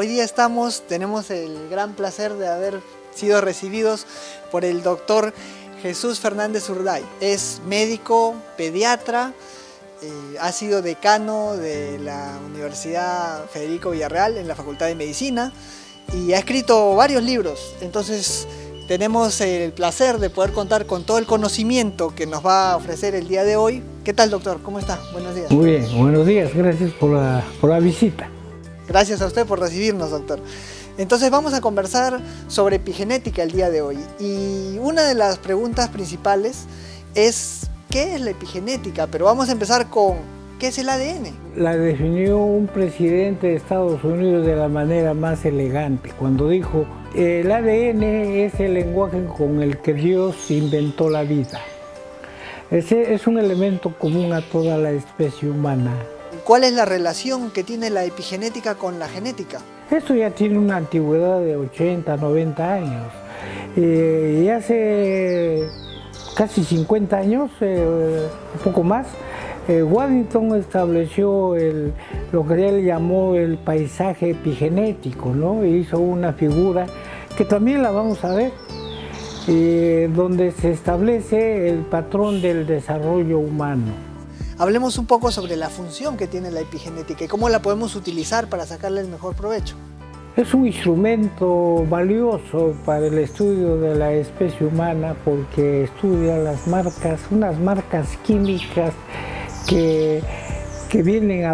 hoy día estamos, tenemos el gran placer de haber sido recibidos por el doctor Jesús Fernández Urday. Es médico, pediatra, eh, ha sido decano de la Universidad Federico Villarreal en la Facultad de Medicina y ha escrito varios libros. Entonces tenemos el placer de poder contar con todo el conocimiento que nos va a ofrecer el día de hoy. ¿Qué tal, doctor? ¿Cómo está? Buenos días. Muy bien, buenos días. Gracias por la, por la visita. Gracias a usted por recibirnos, doctor. Entonces vamos a conversar sobre epigenética el día de hoy. Y una de las preguntas principales es, ¿qué es la epigenética? Pero vamos a empezar con, ¿qué es el ADN? La definió un presidente de Estados Unidos de la manera más elegante, cuando dijo, el ADN es el lenguaje con el que Dios inventó la vida. Ese es un elemento común a toda la especie humana. ¿Cuál es la relación que tiene la epigenética con la genética? Esto ya tiene una antigüedad de 80, 90 años. Eh, y hace casi 50 años, eh, un poco más, eh, Waddington estableció lo que él llamó el paisaje epigenético, ¿no? Hizo una figura que también la vamos a ver, donde se establece el patrón del desarrollo humano. Hablemos un poco sobre la función que tiene la epigenética y cómo la podemos utilizar para sacarle el mejor provecho. Es un instrumento valioso para el estudio de la especie humana porque estudia las marcas, unas marcas químicas que, que vienen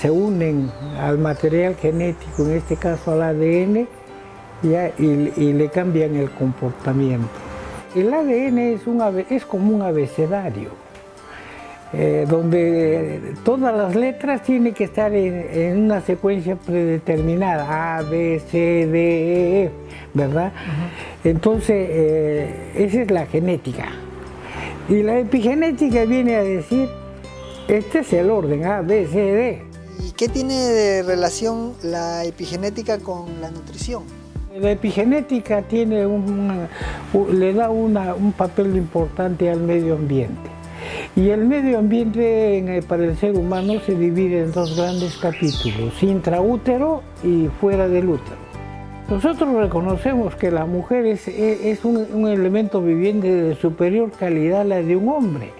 se unen al material genético, en este caso al ADN, y, le cambian el comportamiento. El ADN es como un abecedario eh, donde todas las letras tienen que estar en, una secuencia predeterminada, A, B, C, D, E, e ¿verdad? Entonces, eh, esa es la genética. Y la epigenética viene a decir, este es el orden, A, B, C, D. ¿Y qué tiene de relación la epigenética con la nutrición? La epigenética tiene le da un papel importante al medio ambiente. Y el medio ambiente eh, para el ser humano se divide en dos grandes capítulos, intraútero y fuera del útero. Nosotros reconocemos que la mujer es, eh, un, elemento viviente de superior calidad a la de un hombre.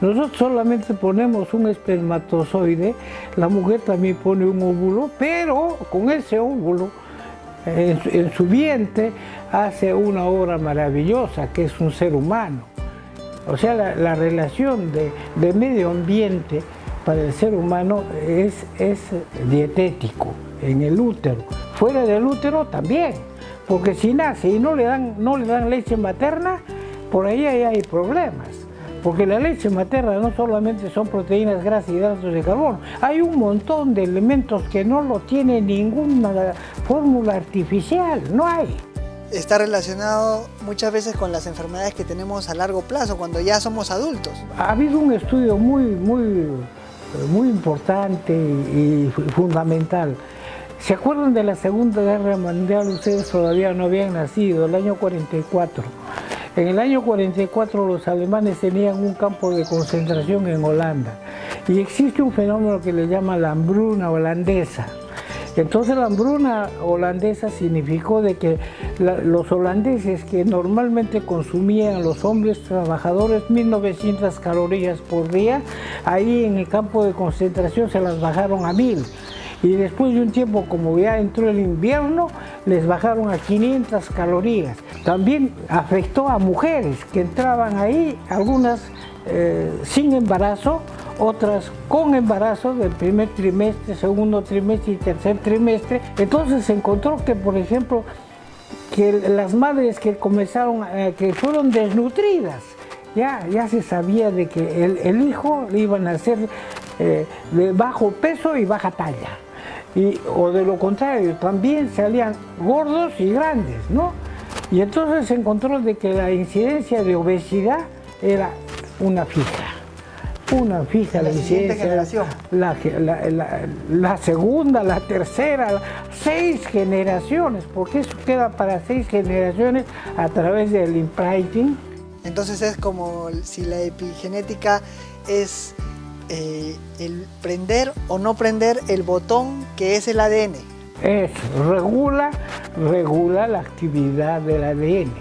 Nosotros solamente ponemos un espermatozoide, la mujer también pone un óvulo, pero con ese óvulo en, en su vientre hace una obra maravillosa que es un ser humano. O sea, la, relación de, medio ambiente para el ser humano es, dietético en el útero. Fuera del útero también, porque si nace y no le dan, no le dan leche materna, por ahí, hay problemas. Porque la leche materna no solamente son proteínas, grasas y hidratos de carbono, hay un montón de elementos que no lo tiene ninguna fórmula artificial, no hay está relacionado muchas veces con las enfermedades que tenemos a largo plazo, cuando ya somos adultos. Ha habido un estudio muy, muy, muy importante y fundamental. ¿Se acuerdan de la Segunda Guerra Mundial? Ustedes todavía no habían nacido, el año 44. En el año 44 los alemanes tenían un campo de concentración en Holanda y existe un fenómeno que le llama la hambruna holandesa. Entonces la hambruna holandesa significó de que los holandeses que normalmente consumían los hombres trabajadores 1900 calorías por día, ahí en el campo de concentración se las bajaron a 1000 y después de un tiempo, como ya entró el invierno, les bajaron a 500 calorías. También afectó a mujeres que entraban ahí, algunas eh, sin embarazo, otras con embarazo del primer trimestre, segundo trimestre y tercer trimestre. Entonces se encontró que, por ejemplo, que las madres que comenzaron, eh, que fueron desnutridas, ya, ya se sabía de que el, hijo le iban a ser eh, de bajo peso y baja talla. Y, o de lo contrario, también salían gordos y grandes, ¿no? Y entonces se encontró de que la incidencia de obesidad era una fija una fija la, siguiente generación. La, la, segunda, la tercera, seis generaciones, porque eso queda para seis generaciones a través del imprinting. Entonces es como si la epigenética es eh, el prender o no prender el botón que es el ADN. Es, regula, regula la actividad del ADN.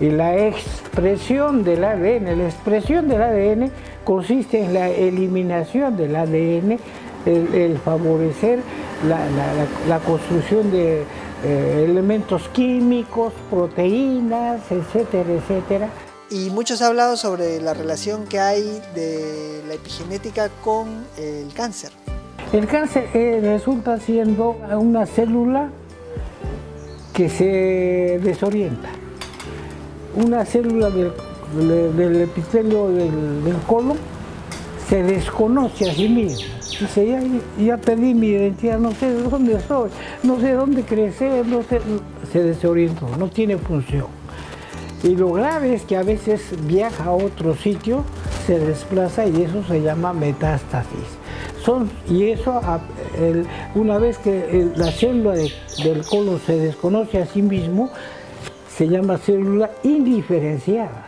Y la expresión del ADN, la expresión del ADN consiste en la eliminación del ADN, el, favorecer la, construcción de eh, elementos químicos, proteínas, etcétera, etcétera. Y muchos han hablado sobre la relación que hay de la epigenética con el cáncer. El cáncer eh, resulta siendo una célula que se desorienta. Una célula del, epitelio del, colon se desconoce a sí misma. Dice, ya, ya perdí mi identidad, no sé dónde soy, no sé dónde crecer, no sé, se desorientó, no tiene función. Y lo grave es que a veces viaja a otro sitio, se desplaza y eso se llama metástasis y eso, una vez que la célula del colon se desconoce a sí mismo, se llama célula indiferenciada.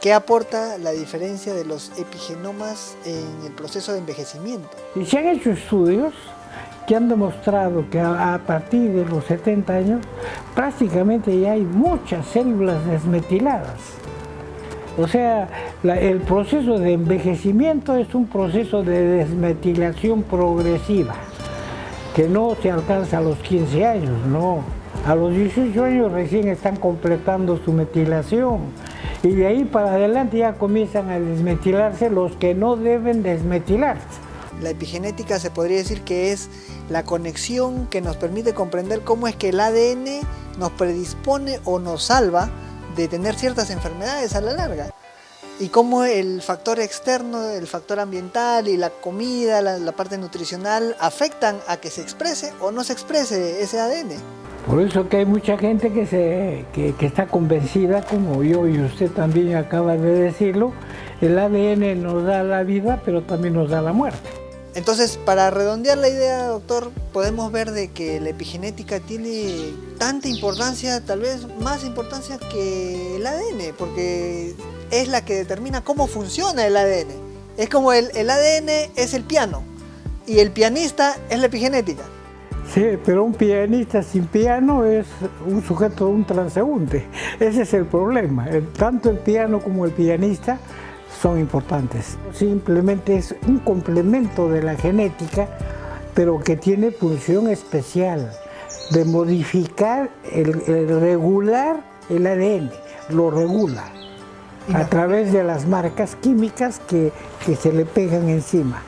¿Qué aporta la diferencia de los epigenomas en el proceso de envejecimiento? Se han hecho estudios que han demostrado que a, partir de los 70 años prácticamente ya hay muchas células desmetiladas. O sea, el proceso de envejecimiento es un proceso de desmetilación progresiva, que no se alcanza a los 15 años, no. A los 18 años recién están completando su metilación y de ahí para adelante ya comienzan a desmetilarse los que no deben desmetilarse. La epigenética se podría decir que es la conexión que nos permite comprender cómo es que el ADN nos predispone o nos salva de tener ciertas enfermedades a la larga. Y cómo el factor externo, el factor ambiental y la comida, la, parte nutricional afectan a que se exprese o no se exprese ese ADN. Por eso que hay mucha gente que, se, que, está convencida, como yo y usted también acaba de decirlo, el ADN nos da la vida, pero también nos da la muerte. Entonces, para redondear la idea, doctor, podemos ver de que la epigenética tiene tanta importancia, tal vez más importancia que el ADN, porque es la que determina cómo funciona el ADN. Es como el, el ADN es el piano y el pianista es la epigenética. Sí, pero un pianista sin piano es un sujeto, un transeúnte. Ese es el problema. Tanto el piano como el pianista son importantes. Simplemente es un complemento de la genética, pero que tiene función especial de modificar, el, regular el ADN, lo regula a través de las marcas químicas que, que se le pegan encima.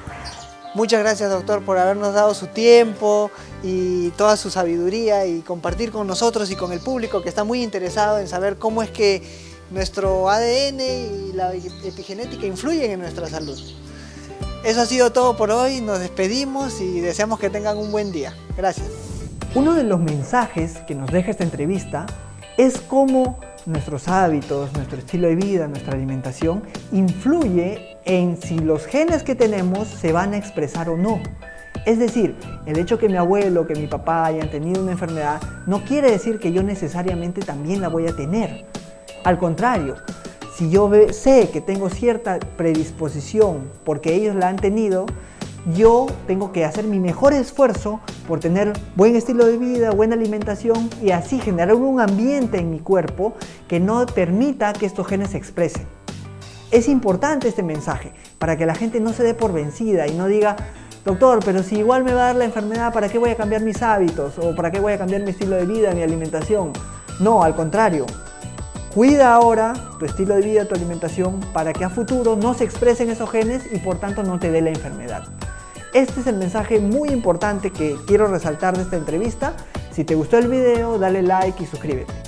Muchas gracias doctor por habernos dado su tiempo y toda su sabiduría y compartir con nosotros y con el público que está muy interesado en saber cómo es que nuestro ADN y la epigenética influyen en nuestra salud. Eso ha sido todo por hoy, nos despedimos y deseamos que tengan un buen día. Gracias. Uno de los mensajes que nos deja esta entrevista es cómo nuestros hábitos, nuestro estilo de vida, nuestra alimentación influye en si los genes que tenemos se van a expresar o no. Es decir, el hecho que mi abuelo, que mi papá hayan tenido una enfermedad no quiere decir que yo necesariamente también la voy a tener. Al contrario, si yo sé que tengo cierta predisposición porque ellos la han tenido, yo tengo que hacer mi mejor esfuerzo por tener buen estilo de vida, buena alimentación y así generar un ambiente en mi cuerpo que no permita que estos genes se expresen. Es importante este mensaje para que la gente no se dé por vencida y no diga, doctor, pero si igual me va a dar la enfermedad, ¿para qué voy a cambiar mis hábitos? ¿O para qué voy a cambiar mi estilo de vida, mi alimentación? No, al contrario, Cuida ahora tu estilo de vida, tu alimentación, para que a futuro no se expresen esos genes y por tanto no te dé la enfermedad. Este es el mensaje muy importante que quiero resaltar de esta entrevista. Si te gustó el video, dale like y suscríbete.